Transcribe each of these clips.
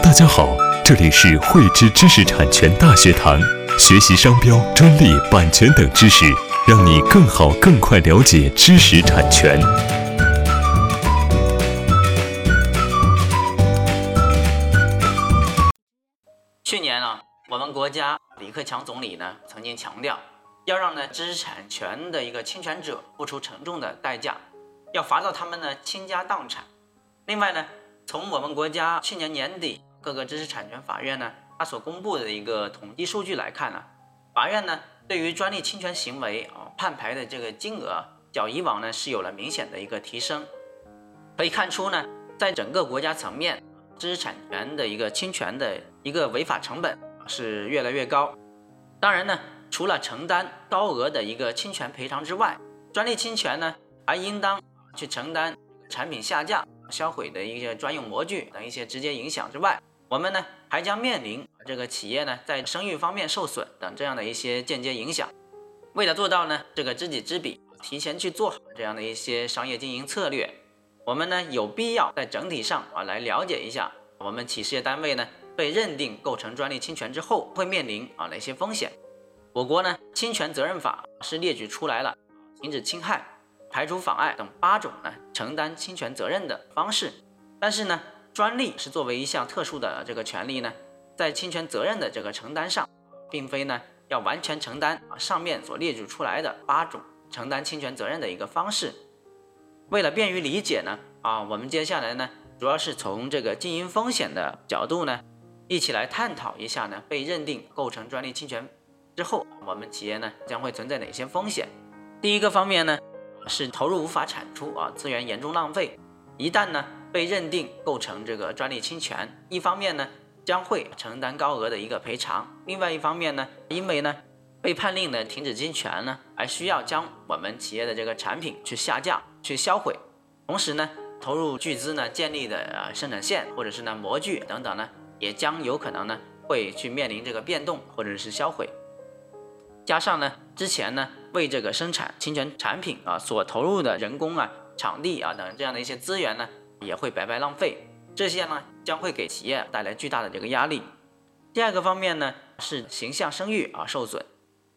大家好，这里是汇知知识产权大学堂，学习商标、专利、版权等知识，让你更好、更快了解知识产权。去年啊，我们国家李克强总理呢曾经强调，要让呢知识产权的一个侵权者付出沉重的代价，要罚到他们呢倾家荡产。另外呢，从我们国家去年年底各个知识产权法院呢，它所公布的一个统计数据来看呢，法院呢对于专利侵权行为啊判赔的这个金额，较以往呢是有了明显的一个提升。可以看出呢，在整个国家层面。知识产权的一个侵权的一个违法成本是越来越高。当然呢，除了承担高额的一个侵权赔偿之外，专利侵权呢还应当去承担产品下架、销毁的一些专用模具等一些直接影响之外，我们呢还将面临这个企业呢在声誉方面受损等这样的一些间接影响。为了做到呢这个知己知彼，提前去做好这样的一些商业经营策略。我们呢有必要在整体上啊来了解一下，我们企事业单位呢被认定构成专利侵权之后会面临啊哪些风险？我国呢侵权责任法是列举出来了停止侵害、排除妨碍等八种呢承担侵权责任的方式，但是呢专利是作为一项特殊的这个权利呢，在侵权责任的这个承担上，并非呢要完全承担啊上面所列举出来的八种承担侵权责任的一个方式。为了便于理解呢，啊，我们接下来呢，主要是从这个经营风险的角度呢，一起来探讨一下呢，被认定构成专利侵权之后，我们企业呢将会存在哪些风险？第一个方面呢，是投入无法产出啊，资源严重浪费。一旦呢被认定构成这个专利侵权，一方面呢将会承担高额的一个赔偿，另外一方面呢，因为呢。被判令呢停止侵权呢，而需要将我们企业的这个产品去下架、去销毁，同时呢，投入巨资呢建立的呃生产线或者是呢模具等等呢，也将有可能呢会去面临这个变动或者是销毁。加上呢，之前呢为这个生产侵权产品啊所投入的人工啊、场地啊等这样的一些资源呢，也会白白浪费，这些呢将会给企业带来巨大的这个压力。第二个方面呢是形象声誉啊受损。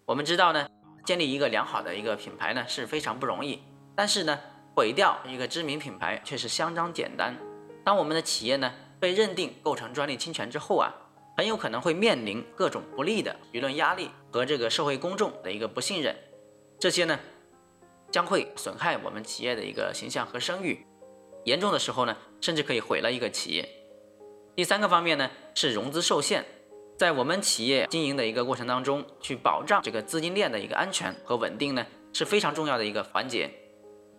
我们知道呢，建立一个良好的一个品牌呢是非常不容易，但是呢，毁掉一个知名品牌却是相当简单。当我们的企业呢被认定构成专利侵权之后啊，很有可能会面临各种不利的舆论压力和这个社会公众的一个不信任，这些呢将会损害我们企业的一个形象和声誉，严重的时候呢，甚至可以毁了一个企业。第三个方面呢是融资受限。在我们企业经营的一个过程当中，去保障这个资金链的一个安全和稳定呢，是非常重要的一个环节。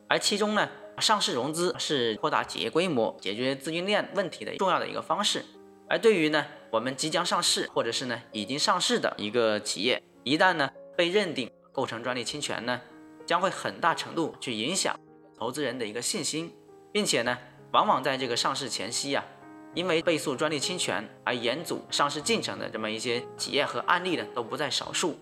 而其中呢，上市融资是扩大企业规模、解决资金链问题的重要的一个方式。而对于呢，我们即将上市或者是呢已经上市的一个企业，一旦呢被认定构成专利侵权呢，将会很大程度去影响投资人的一个信心，并且呢，往往在这个上市前夕呀。因为被诉专利侵权而延阻上市进程的这么一些企业和案例呢，都不在少数。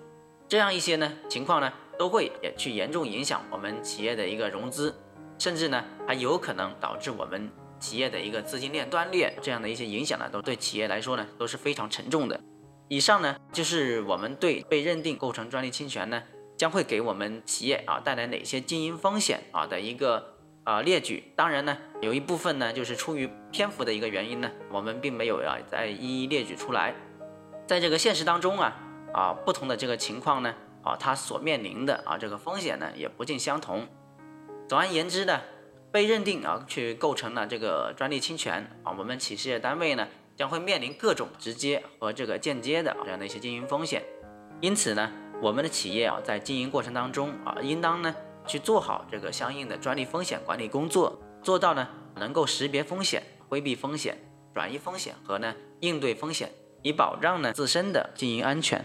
这样一些呢情况呢，都会也去严重影响我们企业的一个融资，甚至呢还有可能导致我们企业的一个资金链断裂。这样的一些影响呢，都对企业来说呢都是非常沉重的。以上呢就是我们对被认定构成专利侵权呢，将会给我们企业啊带来哪些经营风险啊的一个。啊，列举当然呢，有一部分呢，就是出于篇幅的一个原因呢，我们并没有啊再一一列举出来。在这个现实当中啊，啊不同的这个情况呢，啊它所面临的啊这个风险呢也不尽相同。总而言之呢，被认定啊去构成了这个专利侵权啊，我们企事业单位呢将会面临各种直接和这个间接的这样的一些经营风险。因此呢，我们的企业啊在经营过程当中啊，应当呢。去做好这个相应的专利风险管理工作，做到呢能够识别风险、规避风险、转移风险和呢应对风险，以保障呢自身的经营安全。